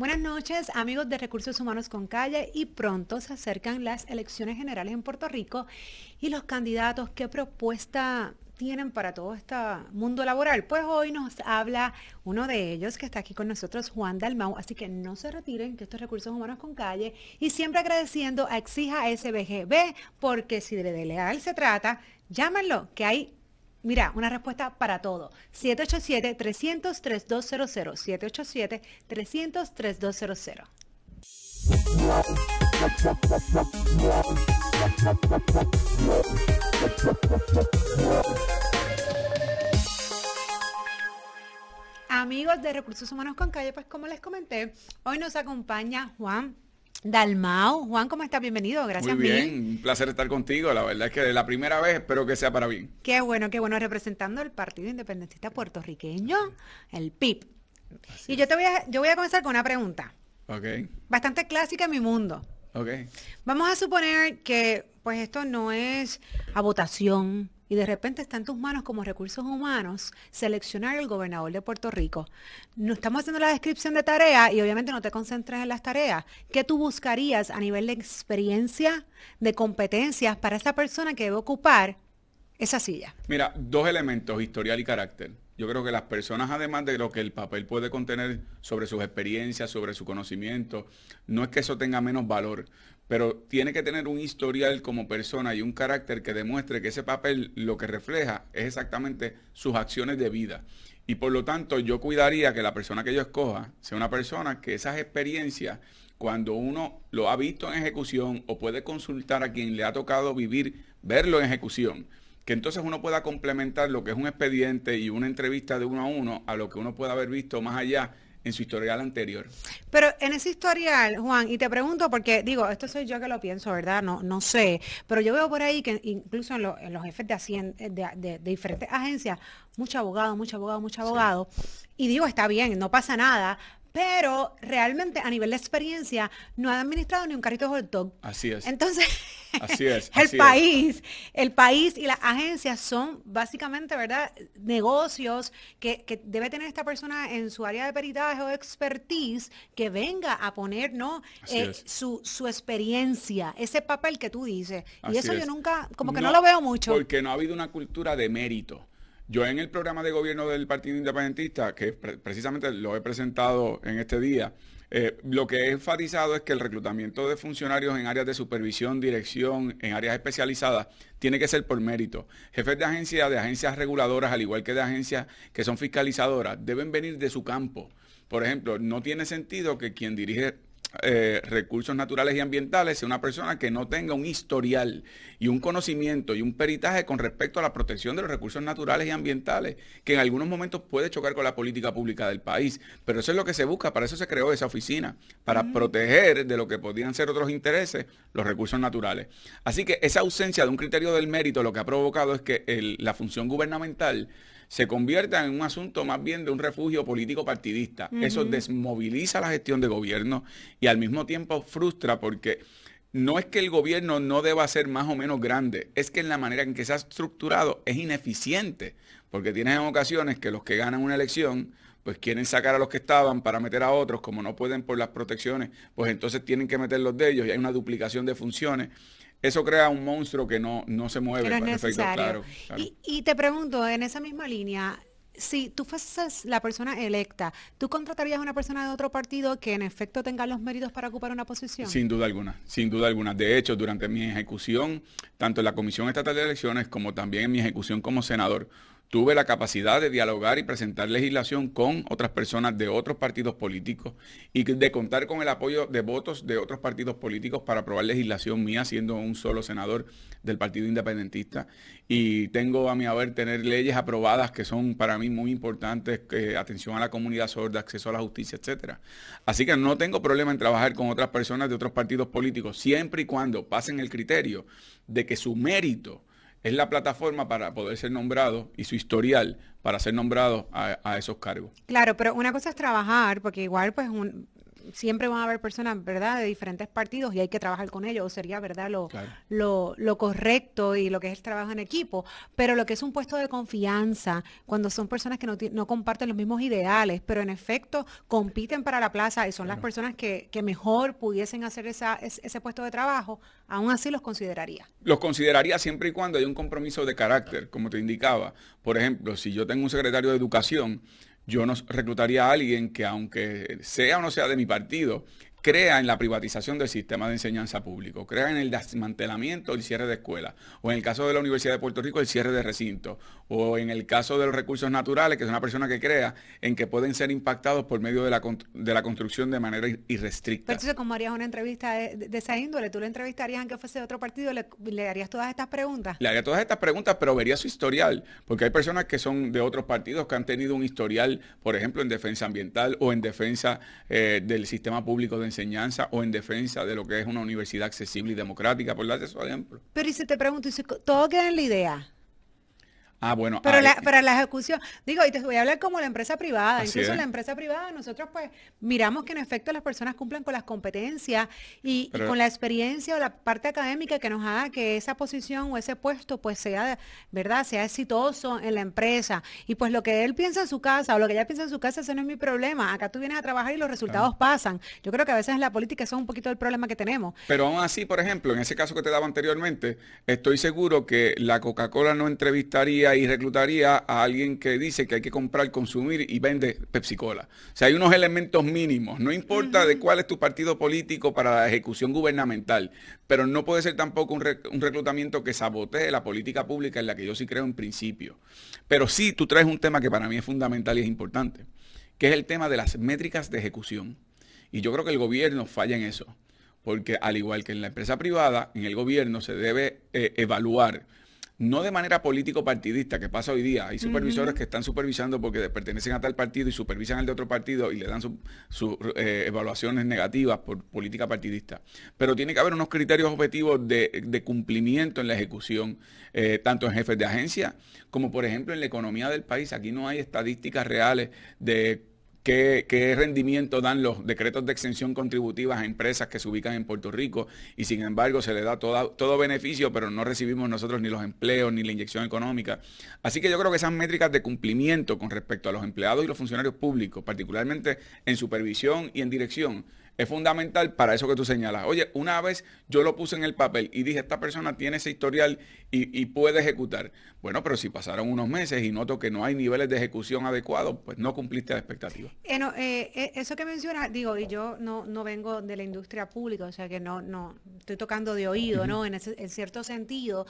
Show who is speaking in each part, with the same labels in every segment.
Speaker 1: Buenas noches, amigos de Recursos Humanos con Calle. Y pronto se acercan las elecciones generales en Puerto Rico y los candidatos, ¿qué propuesta tienen para todo este mundo laboral? Pues hoy nos habla uno de ellos que está aquí con nosotros, Juan Dalmau. Así que no se retiren, que estos Recursos Humanos con Calle. Y siempre agradeciendo a Exija SBGB, porque si de leal se trata, llámenlo, que hay Mira, una respuesta para todo. 787-300-3200. 787-300-3200. Amigos de Recursos Humanos con Calle, pues como les comenté, hoy nos acompaña Juan Dalmao. Juan, ¿cómo estás? Bienvenido, gracias.
Speaker 2: Muy bien, un placer estar contigo. La verdad es que la primera vez espero que sea para bien.
Speaker 1: Qué bueno, qué bueno, representando el Partido Independentista Puertorriqueño, el PIB. y yo te voy a, yo voy a comenzar con una pregunta.
Speaker 2: Ok.
Speaker 1: Bastante clásica en mi mundo.
Speaker 2: Ok.
Speaker 1: Vamos a suponer que pues esto no es a votación, y de repente está en tus manos como recursos humanos seleccionar el gobernador de Puerto Rico. No estamos haciendo la descripción de tarea y obviamente no te concentres en las tareas. ¿Qué tú buscarías a nivel de experiencia, de competencias para esa persona que debe ocupar esa silla?
Speaker 2: Mira, dos elementos, historial y carácter. Yo creo que las personas, además de lo que el papel puede contener sobre sus experiencias, sobre su conocimiento, no es que eso tenga menos valor, pero tiene que tener un historial como persona y un carácter que demuestre que ese papel lo que refleja es exactamente sus acciones de vida. Y por lo tanto, yo cuidaría que la persona que yo escoja sea una persona que esas experiencias, cuando uno lo ha visto en ejecución o puede consultar a quien le ha tocado vivir, verlo en ejecución, que entonces uno pueda complementar lo que es un expediente y una entrevista de uno a uno a lo que uno pueda haber visto más allá en su historial anterior.
Speaker 1: Pero en ese historial, Juan, y te pregunto porque digo, esto soy yo que lo pienso, ¿verdad? No, no sé, pero yo veo por ahí que incluso en, los jefes de, de, diferentes agencias, mucho abogado, mucho abogado, mucho abogado, y digo, está bien, no pasa nada, pero realmente a nivel de experiencia no han administrado ni un carrito de hot dog.
Speaker 2: Así es.
Speaker 1: Entonces,
Speaker 2: así es,
Speaker 1: el país, el país y las agencias son básicamente, ¿verdad? Negocios que, que, debe tener esta persona en su área de peritaje o expertise que venga a poner, ¿no? Eh, su, su experiencia, ese papel que tú dices. y eso yo nunca, como que no lo veo mucho.
Speaker 2: Porque no ha habido una cultura de mérito. Yo en el programa de gobierno del Partido Independentista, que precisamente lo he presentado en este día, eh, lo que he enfatizado es que el reclutamiento de funcionarios en áreas de supervisión, dirección, en áreas especializadas, tiene que ser por mérito. Jefes de agencias, de agencias reguladoras, al igual que de agencias que son fiscalizadoras, deben venir de su campo. Por ejemplo, no tiene sentido que quien dirige eh, recursos naturales y ambientales sea una persona que no tenga un historial y un conocimiento y un peritaje con respecto a la protección de los recursos naturales y ambientales, que en algunos momentos puede chocar con la política pública del país. Pero eso es lo que se busca, para eso se creó esa oficina, para proteger de lo que podrían ser otros intereses los recursos naturales. Así que esa ausencia de un criterio del mérito lo que ha provocado es que la función gubernamental se convierta en un asunto más bien de un refugio político partidista. Eso desmoviliza la gestión de gobierno y al mismo tiempo frustra porque no es que el gobierno no deba ser más o menos grande, es que en la manera en que se ha estructurado es ineficiente, porque tienes en ocasiones que los que ganan una elección pues quieren sacar a los que estaban para meter a otros, como no pueden por las protecciones, pues entonces tienen que meter los de ellos y hay una duplicación de funciones eso crea un monstruo que no, no se mueve.
Speaker 1: claro, Y, te pregunto, en esa misma línea, si tú fueses la persona electa, ¿tú contratarías a una persona de otro partido que en efecto tenga los méritos para ocupar una posición?
Speaker 2: Sin duda alguna, sin duda alguna. De hecho, durante mi ejecución, tanto en la Comisión Estatal de Elecciones como también en mi ejecución como senador, tuve la capacidad de dialogar y presentar legislación con otras personas de otros partidos políticos y de contar con el apoyo de votos de otros partidos políticos para aprobar legislación mía, siendo un solo senador del Partido Independentista. Y tengo a mi haber tener leyes aprobadas que son para mí muy importantes, atención a la comunidad sorda, acceso a la justicia, etcétera. Así que no tengo problema en trabajar con otras personas de otros partidos políticos, siempre y cuando pasen el criterio de que su mérito es la plataforma para poder ser nombrado y su historial para ser nombrado a, esos cargos.
Speaker 1: Claro, pero una cosa es trabajar, porque igual pues siempre van a haber personas, ¿verdad?, de diferentes partidos y hay que trabajar con ellos, o sería, ¿verdad?, lo, lo, lo, correcto y lo que es el trabajo en equipo. Pero lo que es un puesto de confianza, cuando son personas que no, no comparten los mismos ideales, pero en efecto compiten para la plaza y son las personas que, que, mejor pudiesen hacer esa, ese puesto de trabajo, aún así los consideraría.
Speaker 2: Los consideraría siempre y cuando hay un compromiso de carácter, como te indicaba. Por ejemplo, si yo tengo un secretario de educación, yo no reclutaría a alguien que aunque sea o no sea de mi partido, crea en la privatización del sistema de enseñanza público, crea en el desmantelamiento, el cierre de escuelas, o en el caso de la Universidad de Puerto Rico, el cierre de recintos, o en el caso de los recursos naturales, que es una persona que crea en que pueden ser impactados por medio de la, de la construcción de manera irrestricta.
Speaker 1: Pero entonces, como harías una entrevista de, esa índole, ¿tú le entrevistarías aunque fuese de otro partido, le, le harías todas estas preguntas?
Speaker 2: Le haría todas estas preguntas, pero vería su historial, porque hay personas que son de otros partidos que han tenido un historial, por ejemplo, en defensa ambiental o en defensa eh, del sistema público de enseñanza o en defensa de lo que es una universidad accesible y democrática, por darte su ejemplo.
Speaker 1: Pero y si te pregunto, todo queda en la idea.
Speaker 2: Ah, bueno.
Speaker 1: Pero la, para la ejecución, digo, y te voy a hablar como la empresa privada. Incluso la empresa privada, nosotros pues miramos que en efecto las personas cumplan con las competencias y, con la experiencia o la parte académica que nos haga que esa posición o ese puesto pues sea, ¿verdad? Sea exitoso en la empresa. Y pues lo que él piensa en su casa o lo que ella piensa en su casa, ese no es mi problema. Acá tú vienes a trabajar y los resultados pasan. Yo creo que a veces en la política eso es un poquito el problema que tenemos.
Speaker 2: Pero aún así, por ejemplo, en ese caso que te daba anteriormente, estoy seguro que la Coca-Cola no entrevistaría y reclutaría a alguien que dice que hay que comprar, consumir y vende Pepsi Cola. O sea, hay unos elementos mínimos. No importa de cuál es tu partido político para la ejecución gubernamental, pero no puede ser tampoco un, un reclutamiento que sabotee la política pública en la que yo sí creo en principio. Pero sí, tú traes un tema que para mí es fundamental y es importante, que es el tema de las métricas de ejecución. Y yo creo que el gobierno falla en eso porque al igual que en la empresa privada, en el gobierno se debe eh, evaluar no de manera político-partidista, que pasa hoy día. Hay supervisores que están supervisando porque pertenecen a tal partido y supervisan al de otro partido y le dan sus eh, evaluaciones negativas por política partidista. Pero tiene que haber unos criterios objetivos de, cumplimiento en la ejecución, eh, tanto en jefes de agencia como, por ejemplo, en la economía del país. Aquí no hay estadísticas reales de qué, rendimiento dan los decretos de exención contributiva a empresas que se ubican en Puerto Rico y sin embargo se le da todo beneficio, pero no recibimos nosotros ni los empleos ni la inyección económica. Así que yo creo que esas métricas de cumplimiento con respecto a los empleados y los funcionarios públicos, particularmente en supervisión y en dirección, es fundamental para eso que tú señalas. Oye, una vez yo lo puse en el papel y dije, esta persona tiene ese historial y, puede ejecutar. Bueno, pero si pasaron unos meses y noto que no hay niveles de ejecución adecuados, pues no cumpliste la expectativa.
Speaker 1: Eh, eh, eh, eso que mencionas, digo, y yo no, no vengo de la industria pública, o sea que no, no estoy tocando de oído, ¿no? En, ese, en, cierto sentido,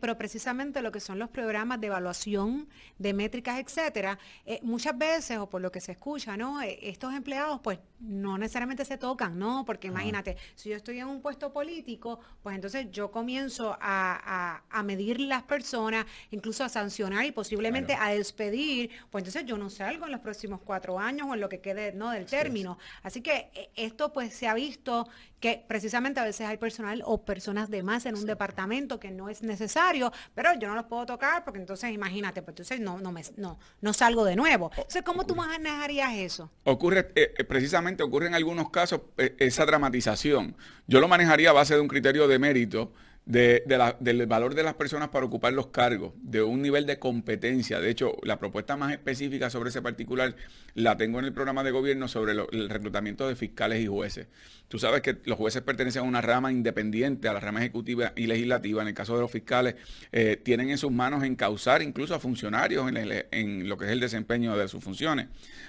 Speaker 1: pero precisamente lo que son los programas de evaluación de métricas, etcétera, muchas veces, o por lo que se escucha, ¿no? estos empleados, pues no necesariamente se tocan, ¿no? Porque imagínate, si yo estoy en un puesto político, pues entonces yo comienzo a, medir las personas, incluso a sancionar y posiblemente a despedir, pues entonces yo no salgo en los próximos cuatro años o en lo que quede, ¿no? Del término. Así que eh, esto pues se ha visto que precisamente a veces hay personal o personas de más en un departamento que no es necesario, pero yo no los puedo tocar porque entonces imagínate, pues entonces no, no, me, no, no salgo de nuevo. Entonces, ¿cómo tú manejarías eso?
Speaker 2: Ocurre, eh, eh, precisamente ocurre en algunos casos eh, esa dramatización. Yo lo manejaría a base de un criterio de mérito de, del valor de las personas para ocupar los cargos, de un nivel de competencia. De hecho, la propuesta más específica sobre ese particular la tengo en el programa de gobierno sobre el reclutamiento de fiscales y jueces. Tú sabes que los jueces pertenecen a una rama independiente, a la rama ejecutiva y legislativa. En el caso de los fiscales, eh, tienen en sus manos encauzar incluso a funcionarios en, lo que es el desempeño de sus funciones.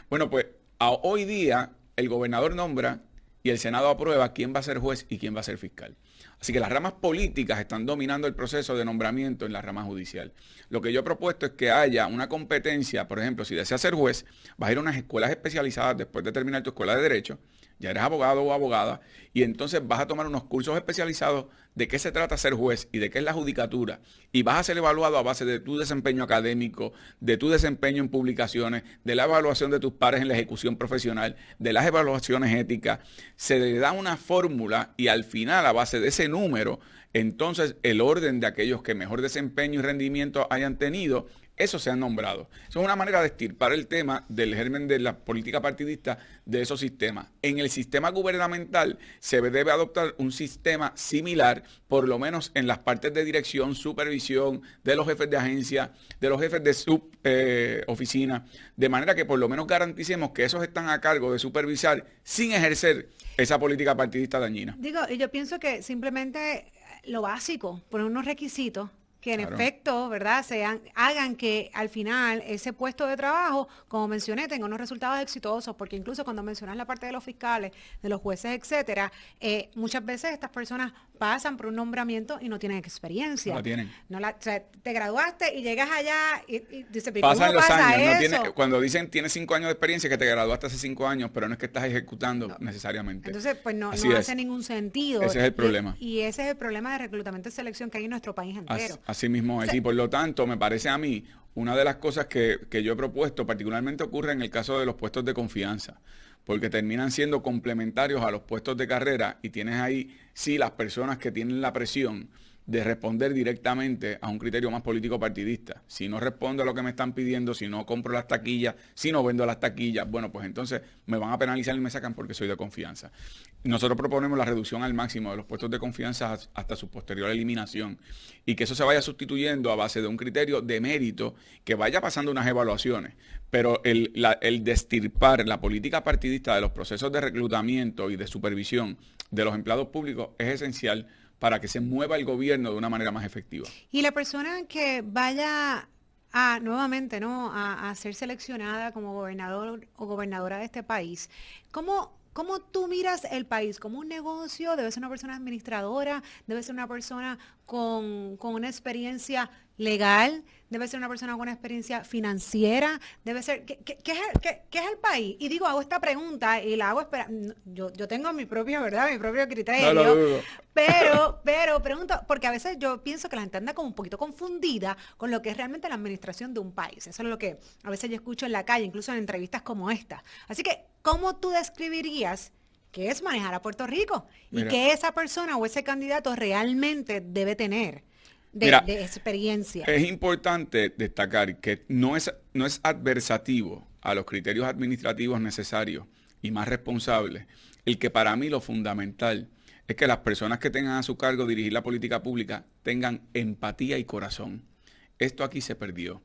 Speaker 2: Bueno, pues hoy día el gobernador nombra y el Senado aprueba quién va a ser juez y quién va a ser fiscal. Así que las ramas políticas están dominando el proceso de nombramiento en la rama judicial. Lo que yo he propuesto es que haya una competencia, por ejemplo, si deseas ser juez, vas a ir a unas escuelas especializadas después de terminar tu escuela de derecho ya eres abogado o abogada, y entonces vas a tomar unos cursos especializados de qué se trata ser juez y de qué es la judicatura, y vas a ser evaluado a base de tu desempeño académico, de tu desempeño en publicaciones, de la evaluación de tus pares en la ejecución profesional, de las evaluaciones éticas. Se le da una fórmula y al final, a base de ese número, entonces el orden de aquellos que mejor desempeño y rendimiento hayan tenido Eso se ha nombrado. Eso es una manera de estirpar el tema del germen de la política partidista de esos sistemas. En el sistema gubernamental se debe adoptar un sistema similar, por lo menos en las partes de dirección, supervisión, de los jefes de agencia, de los jefes de sub eh, oficina, de manera que por lo menos garanticemos que esos están a cargo de supervisar sin ejercer esa política partidista dañina.
Speaker 1: Digo, yo pienso que simplemente lo básico, poner unos requisitos que en efecto, ¿verdad?, sean, hagan que al final ese puesto de trabajo, como mencioné, tenga unos resultados exitosos, porque incluso cuando mencionas la parte de los fiscales, de los jueces, etcétera, eh, muchas veces estas personas pasan por un nombramiento y no tienen experiencia.
Speaker 2: No tienen.
Speaker 1: No la, o sea, te graduaste y llegas allá y, y dices,
Speaker 2: Pasan
Speaker 1: los
Speaker 2: años. cuando dicen tienes cinco años de experiencia, que te graduaste hace cinco años, pero no es que estás ejecutando necesariamente.
Speaker 1: Entonces, pues no, no hace ningún sentido.
Speaker 2: Ese es el problema.
Speaker 1: Y, ese es el problema de reclutamiento y selección que hay en nuestro país entero.
Speaker 2: Así, mismo es. y por lo tanto, me parece a mí, una de las cosas que, que yo he propuesto, particularmente ocurre en el caso de los puestos de confianza porque terminan siendo complementarios a los puestos de carrera y tienes ahí, sí, las personas que tienen la presión de responder directamente a un criterio más político partidista. Si no respondo a lo que me están pidiendo, si no compro las taquillas, si no vendo las taquillas, bueno, pues entonces me van a penalizar y me sacan porque soy de confianza. Nosotros proponemos la reducción al máximo de los puestos de confianza hasta su posterior eliminación y que eso se vaya sustituyendo a base de un criterio de mérito que vaya pasando unas evaluaciones. Pero el, destirpar la política partidista de los procesos de reclutamiento y de supervisión de los empleados públicos es esencial para que se mueva el gobierno de una manera más efectiva.
Speaker 1: Y la persona que vaya a nuevamente no a, ser seleccionada como gobernador o gobernadora de este país, ¿cómo ¿Cómo tú miras el país? ¿Como un negocio? ¿Debe ser una persona administradora? ¿Debe ser una persona con, con una experiencia legal? debe ser una persona con una experiencia financiera, debe ser, ¿qué, es, el país? Y digo, hago esta pregunta y la hago, espera, yo, yo tengo mi propio, ¿verdad? Mi propio criterio, pero, pero pregunto, porque a veces yo pienso que la gente anda como un poquito confundida con lo que es realmente la administración de un país. Eso es lo que a veces yo escucho en la calle, incluso en entrevistas como esta. Así que, ¿cómo tú describirías qué es manejar a Puerto Rico? Y qué esa persona o ese candidato realmente debe tener de, experiencia.
Speaker 2: Es importante destacar que no es, no es adversativo a los criterios administrativos necesarios y más responsables el que para mí lo fundamental es que las personas que tengan a su cargo dirigir la política pública tengan empatía y corazón. Esto aquí se perdió.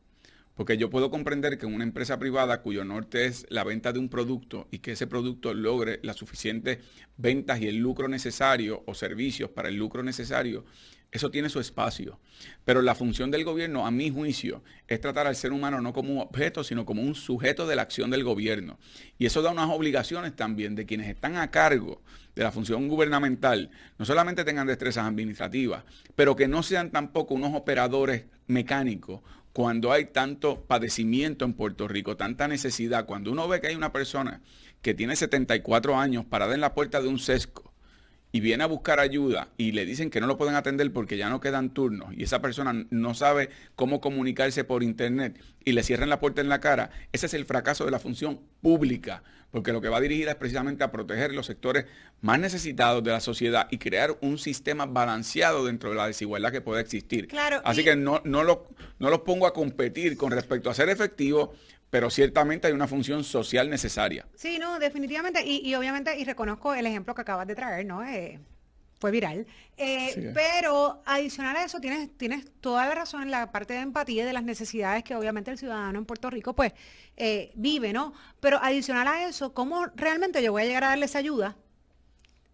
Speaker 2: Porque yo puedo comprender que una empresa privada cuyo norte es la venta de un producto y que ese producto logre las suficientes ventas y el lucro necesario o servicios para el lucro necesario, eso tiene su espacio. Pero la función del gobierno, a mi juicio, es tratar al ser humano no como un objeto, sino como un sujeto de la acción del gobierno. Y eso da unas obligaciones también de quienes están a cargo de la función gubernamental, no solamente tengan destrezas administrativas, pero que no sean tampoco unos operadores mecánicos cuando hay tanto padecimiento en Puerto Rico, tanta necesidad, cuando uno ve que hay una persona que tiene 74 años parada en la puerta de un sesco, y viene a buscar ayuda y le dicen que no lo pueden atender porque ya no quedan turnos y esa persona no sabe cómo comunicarse por internet y le cierran la puerta en la cara, ese es el fracaso de la función pública, porque lo que va dirigida es precisamente a proteger los sectores más necesitados de la sociedad y crear un sistema balanceado dentro de la desigualdad que puede existir.
Speaker 1: Claro,
Speaker 2: Así que no, no, lo, no los pongo a competir con respecto a ser efectivo pero ciertamente hay una función social necesaria.
Speaker 1: Sí, no, definitivamente, y, obviamente, y reconozco el ejemplo que acabas de traer, ¿no? Eh, fue viral. Eh, pero adicional a eso, tienes, tienes toda la razón en la parte de empatía y de las necesidades que obviamente el ciudadano en Puerto Rico pues eh, vive, ¿no? Pero adicional a eso, ¿cómo realmente yo voy a llegar a darles ayuda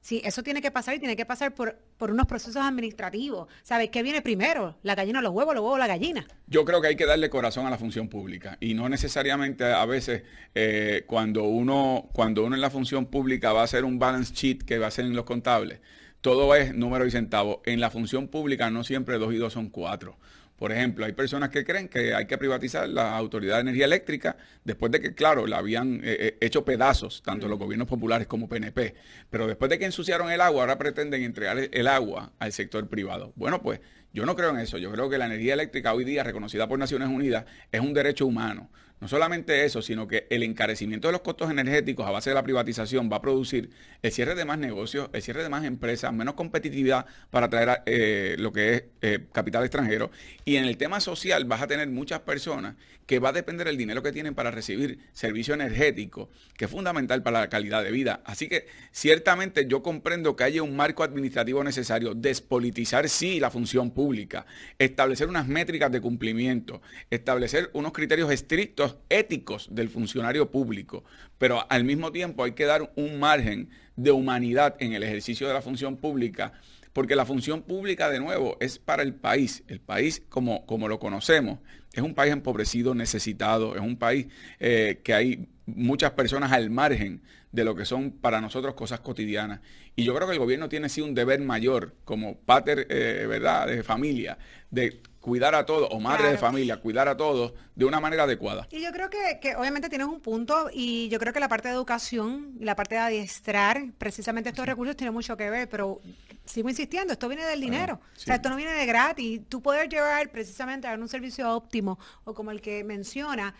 Speaker 1: Sí, eso tiene que pasar y tiene que pasar por, por unos procesos administrativos. ¿Sabes qué viene primero? ¿La gallina los huevos, los huevos la gallina?
Speaker 2: Yo creo que hay que darle corazón a la función pública y no necesariamente a veces eh, cuando, uno, cuando uno en la función pública va a hacer un balance sheet que va a ser en los contables, todo es número y centavo. En la función pública no siempre dos y dos son cuatro. Por ejemplo, hay personas que creen que hay que privatizar la Autoridad de Energía Eléctrica después de que, claro, la habían eh, eh, hecho pedazos, tanto los gobiernos populares como PNP, pero después de que ensuciaron el agua, ahora pretenden entregar el agua al sector privado. Bueno, pues yo no creo en eso. Yo creo que la energía eléctrica hoy día, reconocida por Naciones Unidas, es un derecho humano. No solamente eso, sino que el encarecimiento de los costos energéticos a base de la privatización va a producir el cierre de más negocios, el cierre de más empresas, menos competitividad para traer eh, lo que es eh, capital extranjero. Y en el tema social vas a tener muchas personas que va a depender el dinero que tienen para recibir servicio energético, que es fundamental para la calidad de vida. Así que ciertamente yo comprendo que haya un marco administrativo necesario, despolitizar sí la función pública, establecer unas métricas de cumplimiento, establecer unos criterios estrictos éticos del funcionario público, pero al mismo tiempo hay que dar un margen de humanidad en el ejercicio de la función pública porque la función pública, de nuevo, es para el país. El país, como, como lo conocemos, es un país empobrecido, necesitado, es un país eh, que hay muchas personas al margen de lo que son para nosotros cosas cotidianas. Y yo creo que el gobierno tiene sí un deber mayor como pater, eh, ¿verdad?, de familia, de cuidar a todos, o madre de familia, cuidar a todos de una manera adecuada.
Speaker 1: Y yo creo que, que, obviamente tienes un punto, y yo creo que la parte de educación y la parte de adiestrar precisamente estos recursos tiene mucho que ver, pero sigo insistiendo, esto viene del dinero. O sea, esto no viene de gratis. Tú poder llevar precisamente a un servicio óptimo o como el que menciona,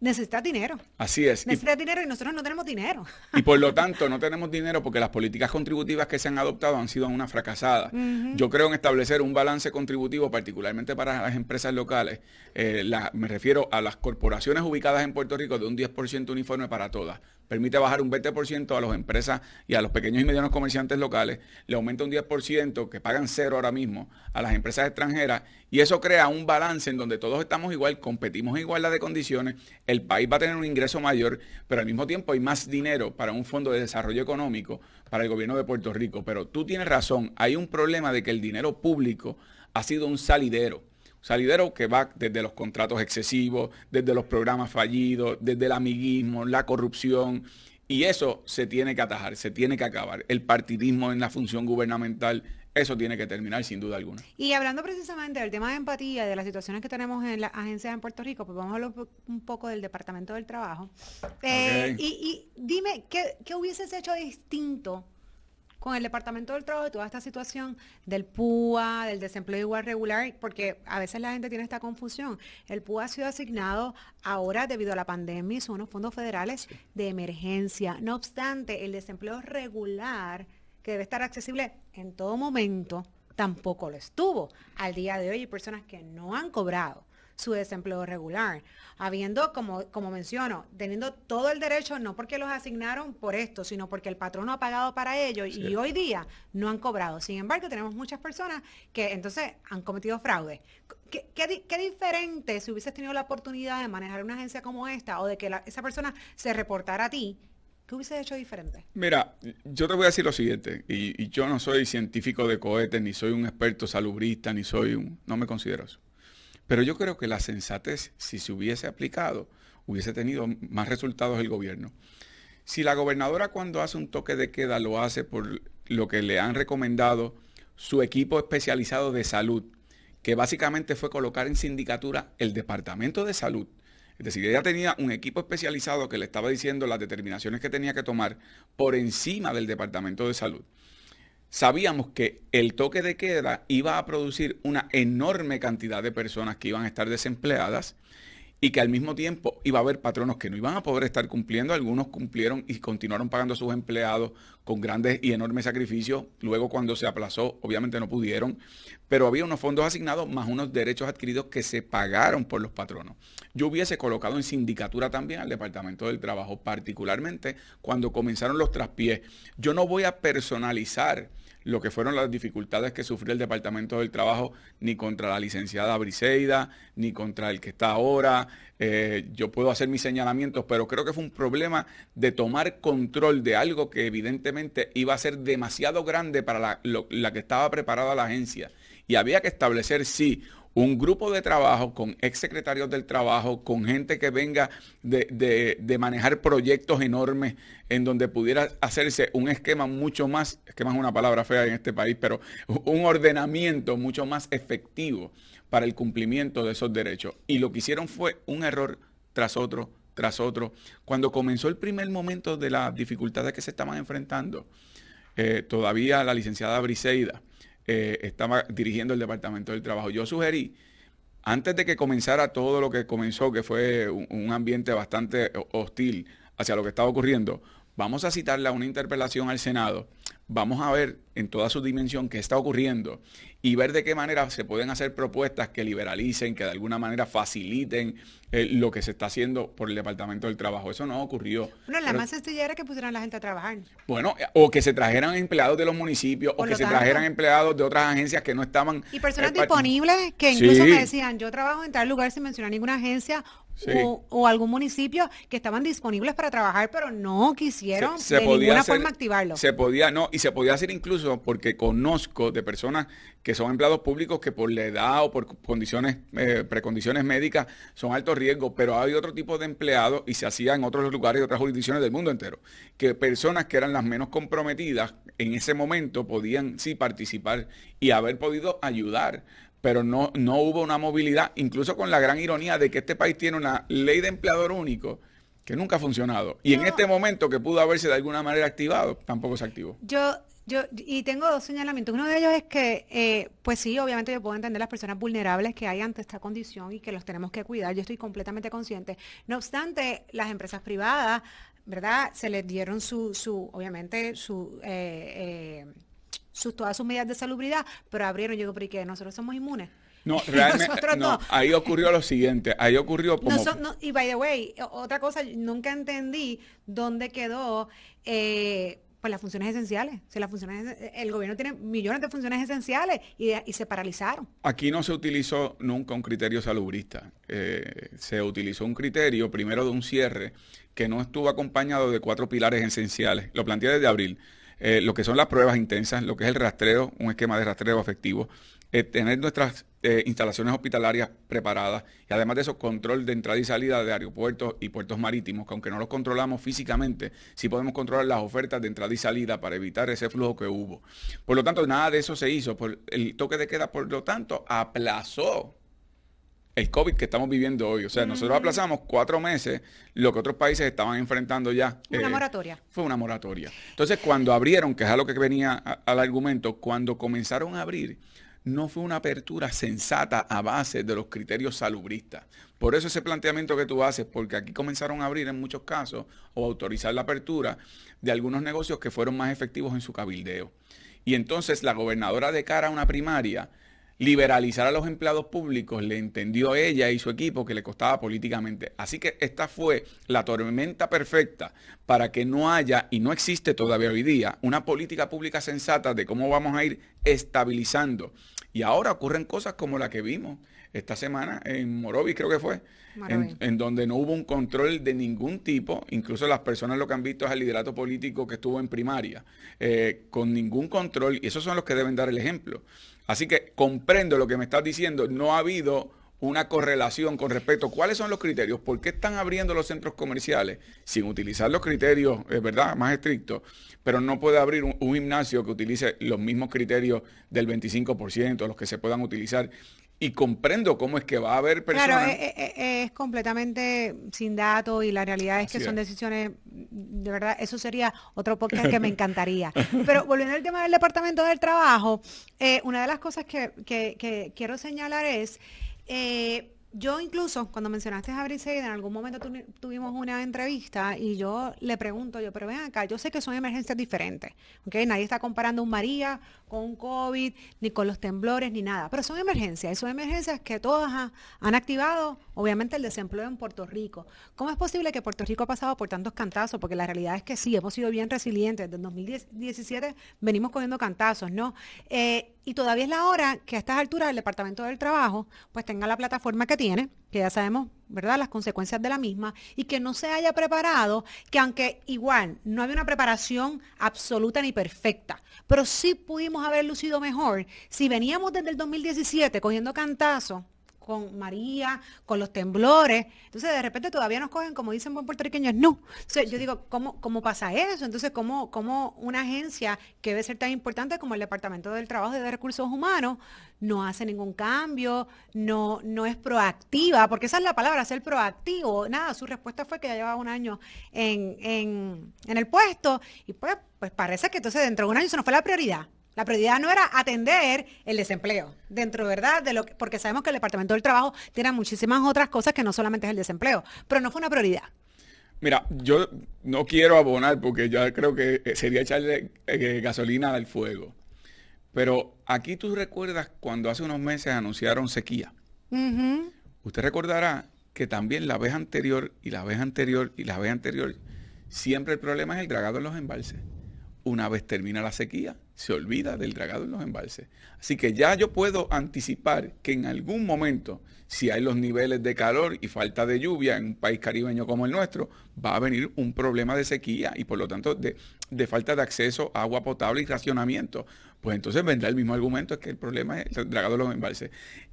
Speaker 1: necesitas dinero.
Speaker 2: Así es.
Speaker 1: Necesitas dinero y nosotros no tenemos dinero.
Speaker 2: Y por lo tanto no tenemos dinero porque las políticas contributivas que se han adoptado han sido una fracasada. Yo creo en establecer un balance contributivo, particularmente para las empresas locales. Eh, me refiero a las corporaciones ubicadas en Puerto Rico de un 10% uniforme para todas permite bajar un 20% a las empresas y a los pequeños y medianos comerciantes locales, le aumenta un 10% que pagan cero ahora mismo a las empresas extranjeras y eso crea un balance en donde todos estamos igual, competimos en igualdad de condiciones, el país va a tener un ingreso mayor, pero al mismo tiempo hay más dinero para un fondo de desarrollo económico para el gobierno de Puerto Rico. Pero tú tienes razón, hay un problema de que el dinero público ha sido un salidero Salidero que va desde los contratos excesivos, desde los programas fallidos, desde el amiguismo, la corrupción. Y eso se tiene que atajar, se tiene que acabar. El partidismo en la función gubernamental, eso tiene que terminar sin duda alguna.
Speaker 1: Y hablando precisamente del tema de empatía de las situaciones que tenemos en las agencias en Puerto Rico, pues vamos a hablar un poco del Departamento del Trabajo. Eh, y, dime, ¿qué, ¿qué hubieses hecho distinto con el Departamento del Trabajo de toda esta situación del PUA, del desempleo igual regular, porque a veces la gente tiene esta confusión. El PUA ha sido asignado ahora debido a la pandemia y son unos fondos federales de emergencia. No obstante, el desempleo regular, que debe estar accesible en todo momento, tampoco lo estuvo. Al día de hoy hay personas que no han cobrado su desempleo regular, habiendo, como, como menciono, teniendo todo el derecho, no porque los asignaron por esto, sino porque el patrono ha pagado para ello y hoy día no han cobrado. Sin embargo, tenemos muchas personas que entonces han cometido fraude. ¿Qué, qué, diferente si hubieses tenido la oportunidad de manejar una agencia como esta o de que esa persona se reportara a ti? ¿Qué hubiese hecho diferente?
Speaker 2: Mira, yo te voy a decir lo siguiente, y, y, yo no soy científico de cohetes, ni soy un experto salubrista, ni soy un... no me considero eso. Pero yo creo que la sensatez, si se hubiese aplicado, hubiese tenido más resultados el gobierno. Si la gobernadora cuando hace un toque de queda lo hace por lo que le han recomendado su equipo especializado de salud, que básicamente fue colocar en sindicatura el Departamento de Salud. Es decir, ella tenía un equipo especializado que le estaba diciendo las determinaciones que tenía que tomar por encima del Departamento de Salud sabíamos que el toque de queda iba a producir una enorme cantidad de personas que iban a estar desempleadas y que al mismo tiempo iba a haber patronos que no iban a poder estar cumpliendo, algunos cumplieron y continuaron pagando a sus empleados con grandes y enormes sacrificios, luego cuando se aplazó obviamente no pudieron, pero había unos fondos asignados más unos derechos adquiridos que se pagaron por los patronos. Yo hubiese colocado en sindicatura también al Departamento del Trabajo, particularmente cuando comenzaron los traspiés. Yo no voy a personalizar lo que fueron las dificultades que sufrió el Departamento del Trabajo, ni contra la licenciada Briseida, ni contra el que está ahora. Eh, yo puedo hacer mis señalamientos, pero creo que fue un problema de tomar control de algo que evidentemente iba a ser demasiado grande para la, la que estaba preparada la agencia. Y había que establecer, sí, un grupo de trabajo con exsecretarios del trabajo, con gente que venga de, manejar proyectos enormes en donde pudiera hacerse un esquema mucho más, esquema es una palabra fea en este país, pero un ordenamiento mucho más efectivo para el cumplimiento de esos derechos. Y lo que hicieron fue un error tras otro, tras otro. Cuando comenzó el primer momento de las dificultades que se estaban enfrentando, eh, todavía la licenciada Briseida, eh, estaba dirigiendo el Departamento del Trabajo. Yo sugerí antes de que comenzara todo lo que comenzó, que fue un, ambiente bastante hostil hacia lo que estaba ocurriendo, vamos a citarle a una interpelación al Senado, vamos a ver en toda su dimensión qué está ocurriendo y ver de qué manera se pueden hacer propuestas que liberalicen, que de alguna manera faciliten eh, lo que se está haciendo por el Departamento del Trabajo. Eso no ocurrió.
Speaker 1: Bueno, la más sencilla era que pusieran a la gente a trabajar.
Speaker 2: Bueno, eh, o que se trajeran empleados de los municipios, o que se trajeran empleados de otras agencias que no estaban...
Speaker 1: Y personas disponibles que incluso me decían, yo trabajo en tal lugar sin mencionar ninguna agencia, o, algún municipio que estaban disponibles para trabajar, pero no quisieron de ninguna forma activarlo.
Speaker 2: Se podía, no, y se podía hacer incluso porque conozco de personas que son empleados públicos que por la edad o por condiciones, eh, precondiciones médicas son alto riesgo, pero hay otro tipo de empleados y se hacía en otros lugares y otras jurisdicciones del mundo entero, que personas que eran las menos comprometidas en ese momento podían sí participar y haber podido ayudar pero no, no hubo una movilidad, incluso con la gran ironía de que este país tiene una ley de empleador único que nunca ha funcionado. Y en este momento que pudo haberse de alguna manera activado, tampoco se activó.
Speaker 1: Yo, yo, y tengo dos señalamientos. Uno de ellos es que, eh, pues sí, obviamente yo puedo entender las personas vulnerables que hay ante esta condición y que los tenemos que cuidar. Yo estoy completamente consciente. No obstante, las empresas privadas, ¿verdad? Se les dieron su, su obviamente, su... Eh, eh, sus, todas sus medidas de salubridad, pero abrieron, yo digo, pero ¿y qué? ¿Nosotros somos inmunes?
Speaker 2: No, realmente, no, ahí ocurrió lo siguiente, ahí ocurrió como...
Speaker 1: y by the way, otra cosa, nunca entendí dónde quedó... Eh, pues las funciones esenciales. Si las funciones, el gobierno tiene millones de funciones esenciales y, se paralizaron.
Speaker 2: Aquí no se utilizó nunca un criterio salubrista. Eh, se utilizó un criterio primero de un cierre que no estuvo acompañado de cuatro pilares esenciales. Lo planteé desde abril. Eh, lo que son las pruebas intensas, lo que es el rastreo, un esquema de rastreo efectivo, eh, tener nuestras eh, instalaciones hospitalarias preparadas y además de eso control de entrada y salida de aeropuertos y puertos marítimos, que aunque no los controlamos físicamente, sí podemos controlar las ofertas de entrada y salida para evitar ese flujo que hubo. Por lo tanto, nada de eso se hizo. Por el toque de queda, por lo tanto, aplazó el COVID que estamos viviendo hoy. O sea, nosotros aplazamos cuatro meses lo que otros países estaban enfrentando ya.
Speaker 1: Una eh, moratoria.
Speaker 2: Fue una moratoria. Entonces, cuando abrieron, que es algo que venía al argumento, cuando comenzaron a abrir, no fue una apertura sensata a base de los criterios salubristas. Por eso ese planteamiento que tú haces, porque aquí comenzaron a abrir en muchos casos o autorizar la apertura de algunos negocios que fueron más efectivos en su cabildeo. Y entonces la gobernadora de cara a una primaria liberalizar a los empleados públicos, le entendió ella y su equipo que le costaba políticamente. Así que esta fue la tormenta perfecta para que no haya, y no existe todavía hoy día, una política pública sensata de cómo vamos a ir estabilizando. Y ahora ocurren cosas como la que vimos esta semana en Morovis, creo que fue, en, donde no hubo un control de ningún tipo, incluso las personas lo que han visto es el liderato político que estuvo en primaria, eh, con ningún control, y esos son los que deben dar el ejemplo. Así que comprendo lo que me estás diciendo. No ha habido una correlación con respecto a cuáles son los criterios, por qué están abriendo los centros comerciales sin utilizar los criterios, es verdad, más estrictos, pero no puede abrir un, gimnasio que utilice los mismos criterios del 25%, los que se puedan utilizar y comprendo cómo es que va a haber personas.
Speaker 1: Claro, es, es, completamente sin datos y la realidad es que son decisiones, de verdad, eso sería otro podcast que me encantaría. Pero volviendo al tema del Departamento del Trabajo, eh, una de las cosas que, que, que quiero señalar es. Eh, yo incluso, cuando mencionaste a Briseida, en algún momento tuvimos una entrevista y yo le pregunto, yo, pero ven acá, yo sé que son emergencias diferentes, ¿ok? Nadie está comparando un María con un COVID, ni con los temblores, ni nada, pero son emergencias, y son emergencias que todas han activado, obviamente, el desempleo en Puerto Rico. ¿Cómo es posible que Puerto Rico ha pasado por tantos cantazos? Porque la realidad es que sí, hemos sido bien resilientes, desde el 2017 venimos cogiendo cantazos, ¿no? Eh, y todavía es la hora que a estas alturas el Departamento del Trabajo pues tenga la plataforma que tiene, que ya sabemos, ¿verdad?, las consecuencias de la misma, y que no se haya preparado, que aunque igual no había una preparación absoluta ni perfecta, pero sí pudimos haber lucido mejor si veníamos desde el 2017 cogiendo cantazos con María, con los temblores. Entonces, de repente todavía nos cogen, como dicen buen puertorriqueños, no. yo digo, ¿cómo, ¿cómo pasa eso? Entonces, ¿cómo, ¿cómo una agencia que debe ser tan importante como el Departamento del Trabajo y de Recursos Humanos no hace ningún cambio, no, no es proactiva? Porque esa es la palabra, ser proactivo. Nada, su respuesta fue que ya llevaba un año en, en, en el puesto y pues, pues parece que entonces dentro de un año se nos fue la prioridad. La prioridad no era atender el desempleo dentro, ¿verdad? De lo porque sabemos que el Departamento del Trabajo tiene muchísimas otras cosas que no solamente es el desempleo, pero no fue una prioridad.
Speaker 2: Mira, yo no quiero abonar porque yo creo que sería echarle eh, gasolina al fuego. Pero aquí tú recuerdas cuando hace unos meses anunciaron sequía. Usted recordará que también la vez anterior y la vez anterior y la vez anterior, siempre el problema es el dragado en los embalses. Una vez termina la sequía, se olvida del dragado en los embalses. Así que ya yo puedo anticipar que en algún momento, si hay los niveles de calor y falta de lluvia en un país caribeño como el nuestro, va a venir un problema de sequía y por lo tanto de, de falta de acceso a agua potable y racionamiento. Pues entonces vendrá el mismo argumento, es que el problema es el dragado de los embalses.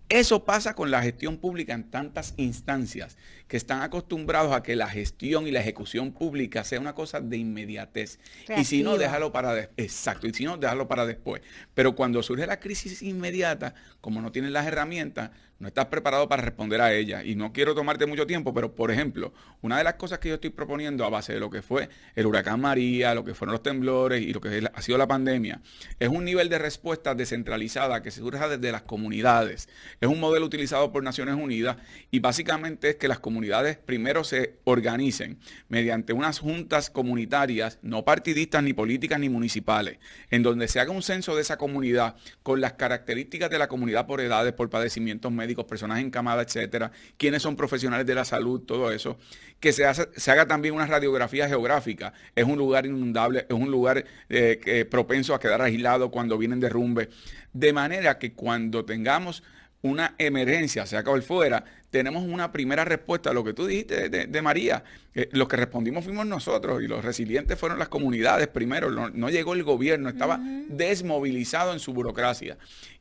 Speaker 2: Eso pasa con la gestión pública en tantas instancias que están acostumbrados a que la gestión y la ejecución pública sea una cosa de inmediatez. Y si no, déjalo para después. Exacto, y si no, déjalo para después. Pero cuando surge la crisis inmediata, como no tienes las herramientas, no estás preparado para responder a ella. Y no quiero tomarte mucho tiempo, pero por ejemplo, una de las cosas que yo estoy proponiendo a base de lo que fue el huracán María, lo que fueron los temblores y lo que ha sido la pandemia, es un nivel de respuesta descentralizada que se surja desde las comunidades. Es un modelo utilizado por Naciones Unidas y básicamente es que las comunidades primero se organicen mediante unas juntas comunitarias, no partidistas ni políticas ni municipales, en donde se haga un censo de esa comunidad con las características de la comunidad por edades, por padecimientos médicos, personas encamadas, etcétera, quiénes son profesionales de la salud, todo eso, que se, se haga también una radiografía geográfica. Es un lugar inundable, es un lugar eh, propenso a quedar aislado cuando vienen derrumbes, de manera que cuando tengamos una emergencia, sea acabó el fuera, tenemos una primera respuesta a lo que tú dijiste de, María. Eh, los que respondimos fuimos nosotros y los resilientes fueron las comunidades primero. No, llegó el gobierno, estaba desmovilizado en su burocracia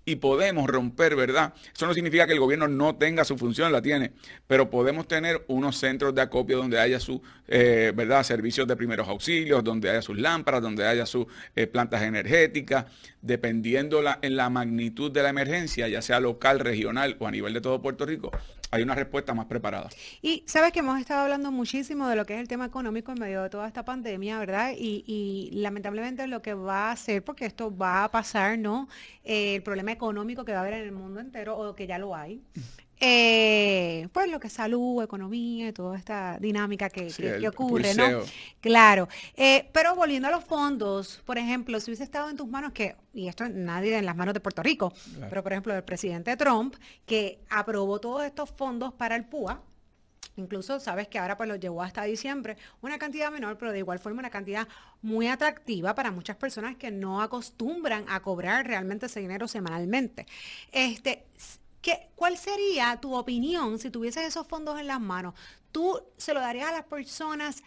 Speaker 2: y podemos romper, ¿verdad? Eso no significa que el gobierno no tenga su función, la tiene, pero podemos tener unos centros de acopio donde haya sus, eh, ¿verdad? Servicios de primeros auxilios, donde haya sus lámparas, donde haya sus eh, plantas energéticas, dependiendo la, en la magnitud de la emergencia, ya sea local, regional o a nivel de todo Puerto Rico, hay una respuesta más preparada.
Speaker 1: Y sabes que hemos estado hablando muchísimo de lo que es el tema económico en medio de toda esta pandemia, ¿verdad? Y, y lamentablemente lo que va a hacer, porque esto va a pasar, ¿no? Eh, el problema económico que va a haber en el mundo entero, o que ya lo hay, eh, pues lo que es salud, economía, toda esta dinámica que, ocurre, ¿no? Claro. Eh, pero volviendo a los fondos, por ejemplo, si hubiese estado en tus manos, que, y esto nadie en las manos de Puerto Rico, pero por ejemplo el presidente Trump, que aprobó todos estos fondos para el PUA, Incluso sabes que ahora pues lo llevó hasta diciembre, una cantidad menor, pero de igual forma una cantidad muy atractiva para muchas personas que no acostumbran a cobrar realmente ese dinero semanalmente. Este, ¿Cuál sería tu opinión si tuvieses esos fondos en las manos? ¿Tú se lo darías a las personas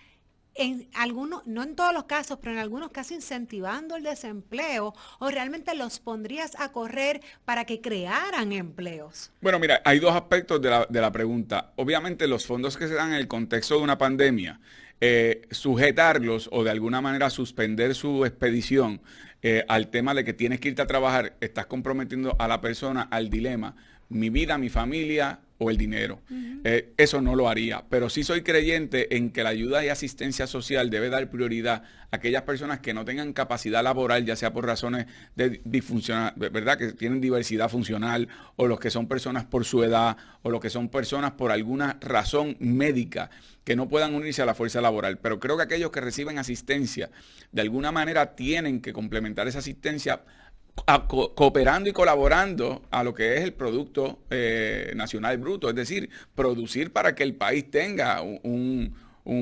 Speaker 1: en algunos, no en todos los casos, pero en algunos casos incentivando el desempleo o realmente los pondrías a correr para que crearan empleos?
Speaker 2: Bueno, mira, hay dos aspectos de la, de la pregunta. Obviamente los fondos que se dan en el contexto de una pandemia, eh, sujetarlos o de alguna manera suspender su expedición eh, al tema de que tienes que irte a trabajar, estás comprometiendo a la persona al dilema mi vida, mi familia o el dinero. Eh, eso no lo haría, pero sí soy creyente en que la ayuda y asistencia social debe dar prioridad a aquellas personas que no tengan capacidad laboral, ya sea por razones de disfuncional, ¿verdad? Que tienen diversidad funcional, o los que son personas por su edad, o los que son personas por alguna razón médica que no puedan unirse a la fuerza laboral. Pero creo que aquellos que reciben asistencia, de alguna manera tienen que complementar esa asistencia cooperando y colaborando a lo que es el Producto eh, Nacional Bruto, es decir, producir para que el país tenga un,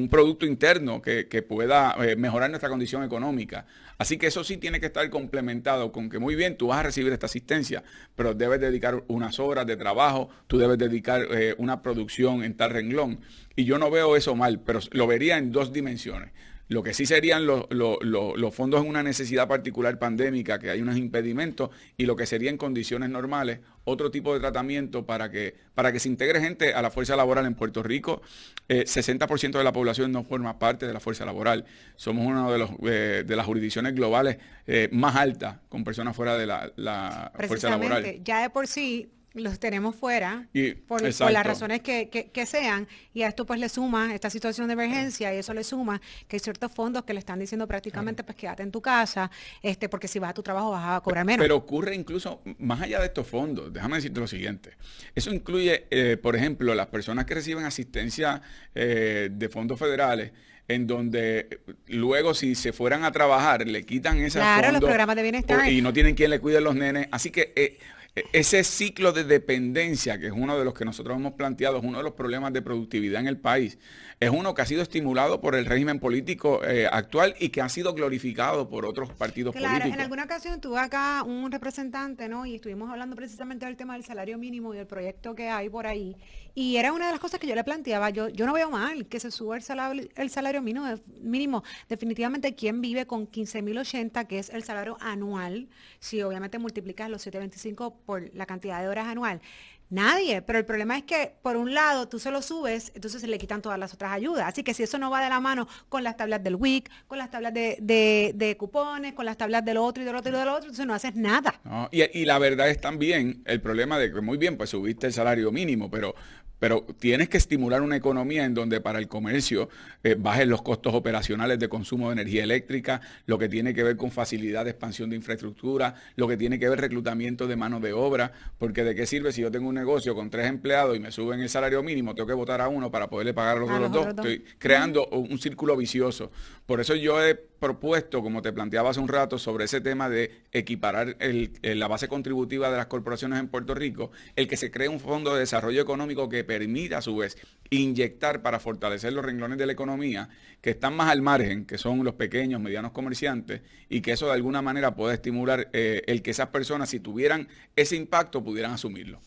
Speaker 2: producto interno que, pueda eh, mejorar nuestra condición económica. Así que eso sí tiene que estar complementado con que muy bien tú vas a recibir esta asistencia, pero debes dedicar unas horas de trabajo, tú debes dedicar eh, una producción en tal renglón. Y yo no veo eso mal, pero lo vería en dos dimensiones. Lo que sí serían los, fondos en una necesidad particular pandémica, que hay unos impedimentos, y lo que sería en condiciones normales, otro tipo de tratamiento para que, para que se integre gente a la fuerza laboral en Puerto Rico. 60% eh, de la población no forma parte de la fuerza laboral. Somos una de, los, eh, de las jurisdicciones globales eh, más altas con personas fuera de la, la fuerza laboral.
Speaker 1: Ya de por sí los tenemos fuera por, las razones que, sean y a esto pues le suma esta situación de emergencia y eso le suma que hay ciertos fondos que le están diciendo prácticamente pues quédate en tu casa este porque si vas a tu trabajo vas a cobrar menos.
Speaker 2: Pero ocurre incluso más allá de estos fondos, déjame decirte lo siguiente, eso incluye eh, por ejemplo las personas que reciben asistencia eh, de fondos federales en donde luego si se fueran a trabajar le quitan esa
Speaker 1: claro, los programas de bienestar.
Speaker 2: y no tienen quien le cuide a los nenes. Así que eh, ese ciclo de dependencia, que es uno de los que nosotros hemos planteado, es uno de los problemas de productividad en el país, es uno que ha sido estimulado por el régimen político eh, actual y que ha sido glorificado por otros partidos políticos. Claro,
Speaker 1: en alguna ocasión tuve acá un representante, ¿no? Y estuvimos hablando precisamente del tema del salario mínimo y del proyecto que hay por ahí. Y era una de las cosas que yo le planteaba. Yo, yo no veo mal que se suba el salario, el salario mínimo, mínimo. Definitivamente, ¿quién vive con 15.080, que es el salario anual? Si obviamente multiplicas los 725 por la cantidad de horas anual. Nadie, pero el problema es que por un lado tú se lo subes, entonces se le quitan todas las otras ayudas. Así que si eso no va de la mano con las tablas del WIC, con las tablas de, cupones, con las tablas del otro y del otro y del otro, entonces no haces nada.
Speaker 2: y, la verdad es también el problema de que muy bien, pues subiste el salario mínimo, pero pero tienes que estimular una economía en donde para el comercio eh, bajen los costos operacionales de consumo de energía eléctrica, lo que tiene que ver con facilidad de expansión de infraestructura, lo que tiene que ver reclutamiento de mano de obra, porque de qué sirve si yo tengo un negocio con tres empleados y me suben el salario mínimo, tengo que votar a uno para poderle pagar a los, otros dos. Estoy creando un círculo vicioso. Por eso yo he propuesto, como te planteaba hace un rato, sobre ese tema de equiparar la base contributiva de las corporaciones en Puerto Rico, el que se cree un fondo de desarrollo económico que permita a su vez inyectar para fortalecer los renglones de la economía que están más al margen, que son los pequeños, medianos comerciantes, y que eso de alguna manera puede estimular eh, el que esas personas, si tuvieran ese impacto, pudieran asumirlo.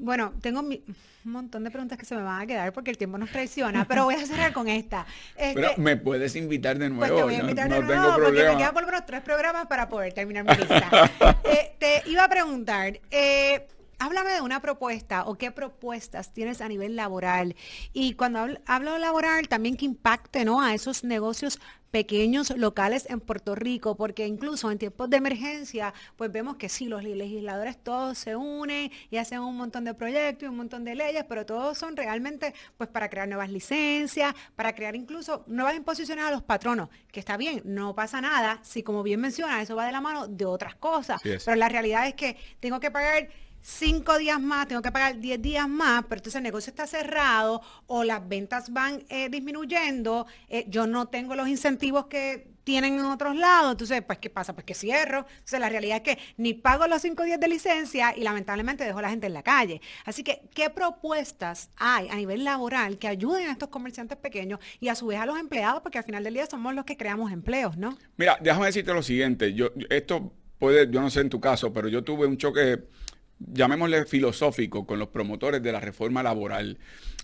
Speaker 1: Bueno, tengo un montón de preguntas que se me van a quedar porque el tiempo nos traiciona, pero voy a cerrar con esta.
Speaker 2: pero este, me puedes invitar de nuevo. Pues te voy a invitar no, de nuevo tengo
Speaker 1: porque me quedan por lo menos tres programas para poder terminar mi lista. Eh, te iba a preguntar, eh, háblame de una propuesta o qué propuestas tienes a nivel laboral. Y cuando hablo, laboral, también que impacte ¿no? a esos negocios pequeños locales en Puerto Rico, porque incluso en tiempos de emergencia, pues vemos que sí, los legisladores todos se unen y hacen un montón de proyectos y un montón de leyes, pero todos son realmente pues para crear nuevas licencias, para crear incluso nuevas imposiciones a los patronos, que está bien, no pasa nada, si como bien menciona, eso va de la mano de otras cosas, pero la realidad es que tengo que pagar cinco días más, tengo que pagar diez días más, pero entonces el negocio está cerrado o las ventas van eh, disminuyendo, eh, yo no tengo los incentivos que tienen en otros lados, entonces, pues, ¿qué pasa? Pues que cierro. Entonces, la realidad es que ni pago los cinco días de licencia y lamentablemente dejo a la gente en la calle. Así que, ¿qué propuestas hay a nivel laboral que ayuden a estos comerciantes pequeños y a su vez a los empleados? Porque al final del día somos los que creamos empleos, ¿no?
Speaker 2: Mira, déjame decirte lo siguiente, yo, esto puede, yo no sé en tu caso, pero yo tuve un choque llamémosle filosófico, con los promotores de la reforma laboral.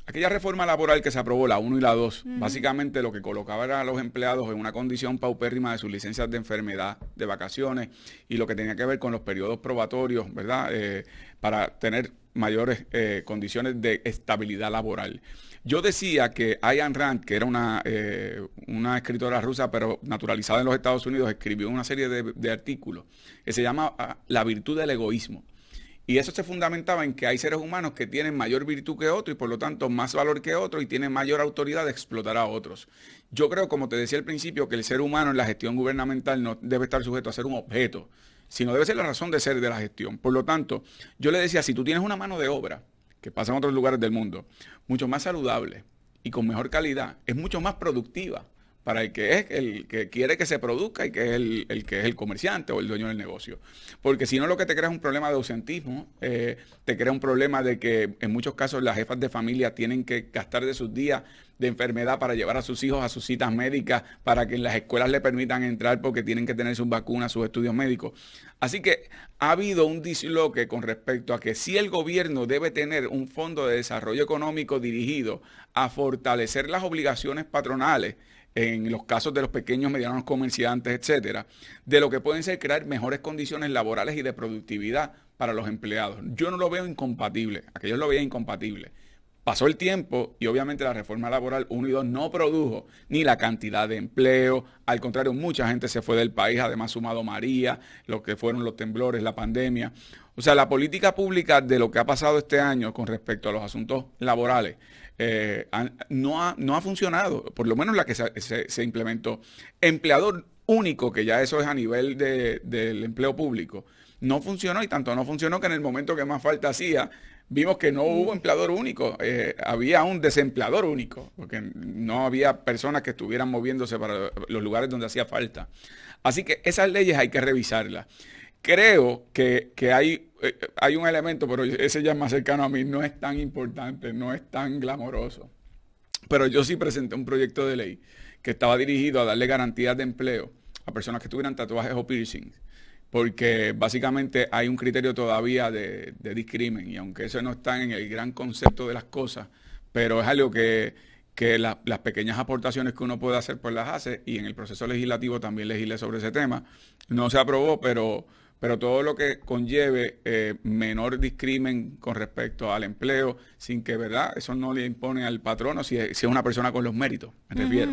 Speaker 2: Aquella reforma laboral que se aprobó, la 1 y la 2, básicamente lo que colocaba a los empleados en una condición paupérrima de sus licencias de enfermedad, de vacaciones y lo que tenía que ver con los periodos probatorios, ¿verdad? Eh, para tener mayores eh, condiciones de estabilidad laboral. Yo decía que Ayn Rand, que era una, eh, una escritora rusa, pero naturalizada en los Estados Unidos, escribió una serie de, de artículos que se llama ah, La virtud del egoísmo. Y eso se fundamentaba en que hay seres humanos que tienen mayor virtud que otros y por lo tanto más valor que otros y tienen mayor autoridad de explotar a otros. Yo creo, como te decía al principio, que el ser humano en la gestión gubernamental no debe estar sujeto a ser un objeto, sino debe ser la razón de ser de la gestión. Por lo tanto, yo le decía, si tú tienes una mano de obra, que pasa en otros lugares del mundo, mucho más saludable y con mejor calidad, es mucho más productiva para el que es el que quiere que se produzca y que es el, que es el comerciante o el dueño del negocio. Porque si no lo que te crea es un problema de ausentismo, eh, te crea un problema de que en muchos casos las jefas de familia tienen que gastar de sus días de enfermedad para llevar a sus hijos a sus citas médicas, para que en las escuelas le permitan entrar porque tienen que tener sus vacunas, sus estudios médicos. Así que ha habido un disloque con respecto a que si el gobierno debe tener un fondo de desarrollo económico dirigido a fortalecer las obligaciones patronales, en los casos de los pequeños, medianos comerciantes, etcétera, de lo que pueden ser crear mejores condiciones laborales y de productividad para los empleados. Yo no lo veo incompatible, aquellos lo veían incompatible. Pasó el tiempo y obviamente la reforma laboral 1 y 2 no produjo ni la cantidad de empleo, al contrario, mucha gente se fue del país, además sumado María, lo que fueron los temblores, la pandemia. O sea, la política pública de lo que ha pasado este año con respecto a los asuntos laborales eh, no, ha, no ha funcionado, por lo menos la que se, implementó. Empleador único, que ya eso es a nivel del empleo público, no funcionó y tanto no funcionó que en el momento que más falta hacía, vimos que no hubo empleador único, eh, había un desempleador único, porque no había personas que estuvieran moviéndose para los lugares donde hacía falta. Así que esas leyes hay que revisarlas. Creo que, hay, eh, hay un elemento, pero ese ya es más cercano a mí, no es tan importante, no es tan glamoroso. Pero yo sí presenté un proyecto de ley que estaba dirigido a darle garantías de empleo a personas que tuvieran tatuajes o piercings porque básicamente hay un criterio todavía de, discrimen y aunque eso no está en el gran concepto de las cosas, pero es algo que, las pequeñas aportaciones que uno puede hacer pues las hace y en el proceso legislativo también legislé sobre ese tema. No se aprobó, pero pero todo lo que conlleve eh, menor discrimen con respecto al empleo, sin que, ¿verdad? Eso no le impone al patrono si es, si es una persona con los méritos, me refiero.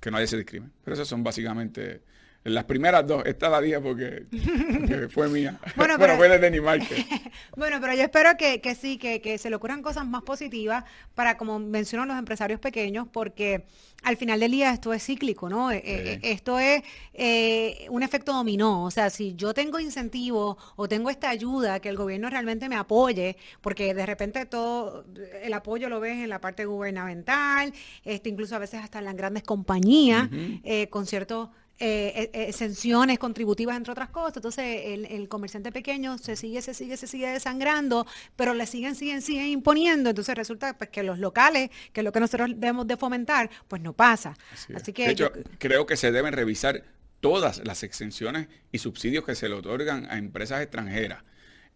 Speaker 2: Que no haya ese discrimen. Pero esas son básicamente en las primeras dos, esta la día porque, fue mía. Bueno, pero, fue de
Speaker 1: bueno, pero yo espero que, sí, que, se le ocurran cosas más positivas para, como mencionan los empresarios pequeños, porque al final del día esto es cíclico, ¿no? Eh, eh, esto es eh, un efecto dominó. O sea, si yo tengo incentivo o tengo esta ayuda, que el gobierno realmente me apoye, porque de repente todo el apoyo lo ves en la parte gubernamental, este, incluso a veces hasta en las grandes compañías, con ciertos eh, eh, exenciones contributivas, entre otras cosas. Entonces, el, comerciante pequeño se sigue, se sigue, se sigue desangrando, pero le siguen, siguen, siguen imponiendo. Entonces, resulta pues, que los locales, que es lo que nosotros debemos de fomentar, pues no pasa. Así, que.
Speaker 2: De hecho, creo que se deben revisar todas las exenciones y subsidios que se le otorgan a empresas extranjeras.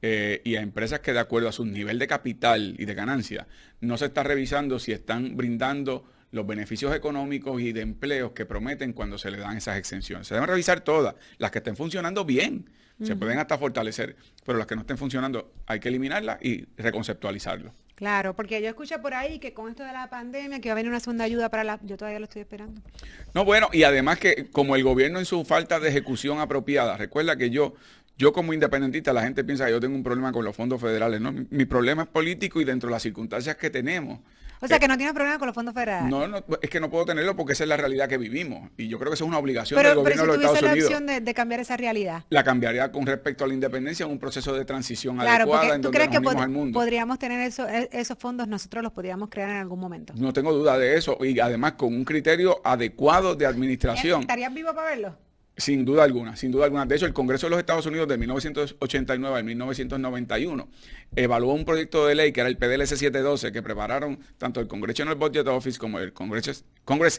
Speaker 2: Eh, y a empresas que de acuerdo a su nivel de capital y de ganancia no se está revisando si están brindando los beneficios económicos y de empleos que prometen cuando se le dan esas exenciones. Se deben revisar todas, las que estén funcionando bien, se pueden hasta fortalecer, pero las que no estén funcionando hay que eliminarlas y reconceptualizarlo.
Speaker 1: Claro, porque yo escuché por ahí que con esto de la pandemia que va a venir una segunda ayuda para la... Yo todavía lo estoy esperando.
Speaker 2: No, bueno, y además que como el gobierno en su falta de ejecución apropiada, recuerda que yo yo como independentista, la gente piensa que yo tengo un problema con los fondos federales. No, mi, problema es político y dentro de las circunstancias que tenemos.
Speaker 1: O sea, que no tiene problema con los fondos federales.
Speaker 2: No, no, es que no puedo tenerlo porque esa es la realidad que vivimos. Y yo creo que eso es una obligación del gobierno de los Estados Unidos.
Speaker 1: la opción de, cambiar esa realidad?
Speaker 2: La cambiaría con respecto a la independencia en un proceso de transición adecuada en ¿tú crees que
Speaker 1: podríamos tener e, esos fondos, nosotros los podríamos crear en algún momento?
Speaker 2: No tengo duda de eso. Y además con un criterio adecuado de administración.
Speaker 1: ¿Estarías vivo para verlo?
Speaker 2: Sin duda alguna, sin duda alguna. De hecho, el Congreso de los Estados Unidos de 1989 al 1991 evaluó un proyecto de ley que era el PDLC 712 que prepararon tanto el Congressional Budget Office como el Congress,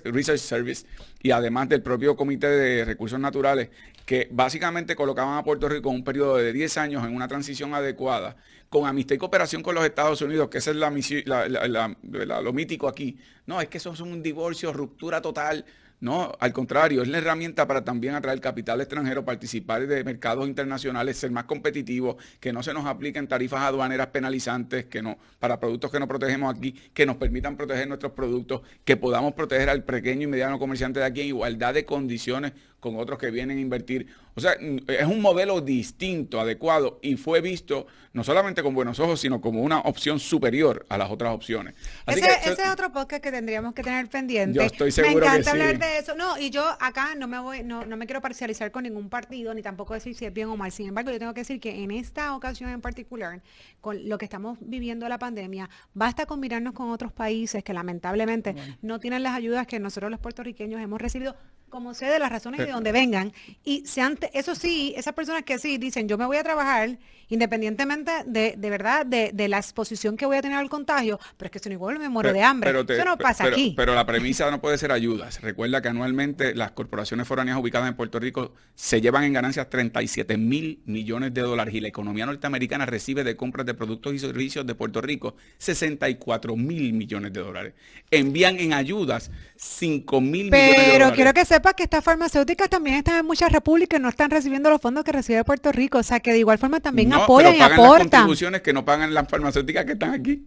Speaker 2: Research Service y además del propio Comité de Recursos Naturales que básicamente colocaban a Puerto Rico en un periodo de 10 años en una transición adecuada con amistad y cooperación con los Estados Unidos, que esa es la, lo mítico aquí. No, es que eso es un divorcio, ruptura total no, al contrario, es la herramienta para también atraer capital extranjero, participar de mercados internacionales, ser más competitivos, que no se nos apliquen tarifas aduaneras penalizantes, que no, para productos que no protegemos aquí, que nos permitan proteger nuestros productos, que podamos proteger al pequeño y mediano comerciante de aquí en igualdad de condiciones con otros que vienen a invertir. O sea, es un modelo distinto, adecuado y fue visto no solamente con buenos ojos, sino como una opción superior a las otras opciones.
Speaker 1: ese, es otro podcast que tendríamos que tener pendiente.
Speaker 2: Yo estoy seguro
Speaker 1: me encanta hablar de eso. No, y yo acá no me voy, no, no me quiero parcializar con ningún partido, ni tampoco decir si es bien o mal. Sin embargo, yo tengo que decir que en esta ocasión en particular, con lo que estamos viviendo la pandemia, basta con mirarnos con otros países que lamentablemente no tienen las ayudas que nosotros los puertorriqueños hemos recibido como sé de las razones de donde vengan. Y se eso sí, esas personas que sí dicen, yo me voy a trabajar independientemente de, de verdad, de, de, la exposición que voy a tener al contagio, pero es que eso no igual me muero de hambre. eso no pasa aquí.
Speaker 2: Pero la premisa no puede ser ayudas. Recuerda que anualmente las corporaciones foráneas ubicadas en Puerto Rico se llevan en ganancias 37 mil millones de dólares y la economía norteamericana recibe de compras de productos y servicios de Puerto Rico 64 mil millones de dólares. Envían en ayudas 5 mil millones de dólares.
Speaker 1: Pero quiero que sepas que estas farmacéuticas también están en muchas repúblicas y no están recibiendo los fondos que recibe Puerto Rico. O sea que de igual forma también apoyan y aportan.
Speaker 2: Las contribuciones que no pagan las farmacéuticas que están aquí.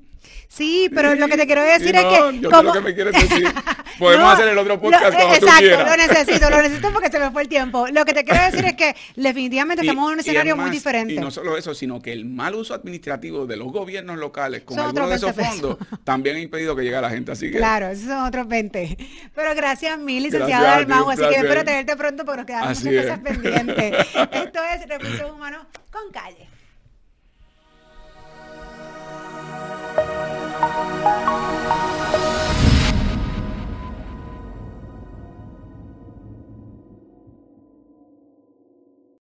Speaker 1: Sí, pero lo que te quiero decir es que.
Speaker 2: Yo como... lo que me quieres decir. Podemos hacer el otro podcast lo, cuando Exacto,
Speaker 1: lo necesito, lo necesito porque se me fue el tiempo. Lo que te quiero decir es que definitivamente estamos en un escenario muy diferente.
Speaker 2: Y no solo eso, sino que el mal uso administrativo de los gobiernos locales con algunos de esos fondos también ha impedido que llegue a la gente. Así que...
Speaker 1: Claro, esos son otros 20. Pero gracias mil, licenciado Dalmau. Así que espero tenerte pronto porque nos quedamos muchas cosas pendientes. Esto es Recursos Humanos con Calle.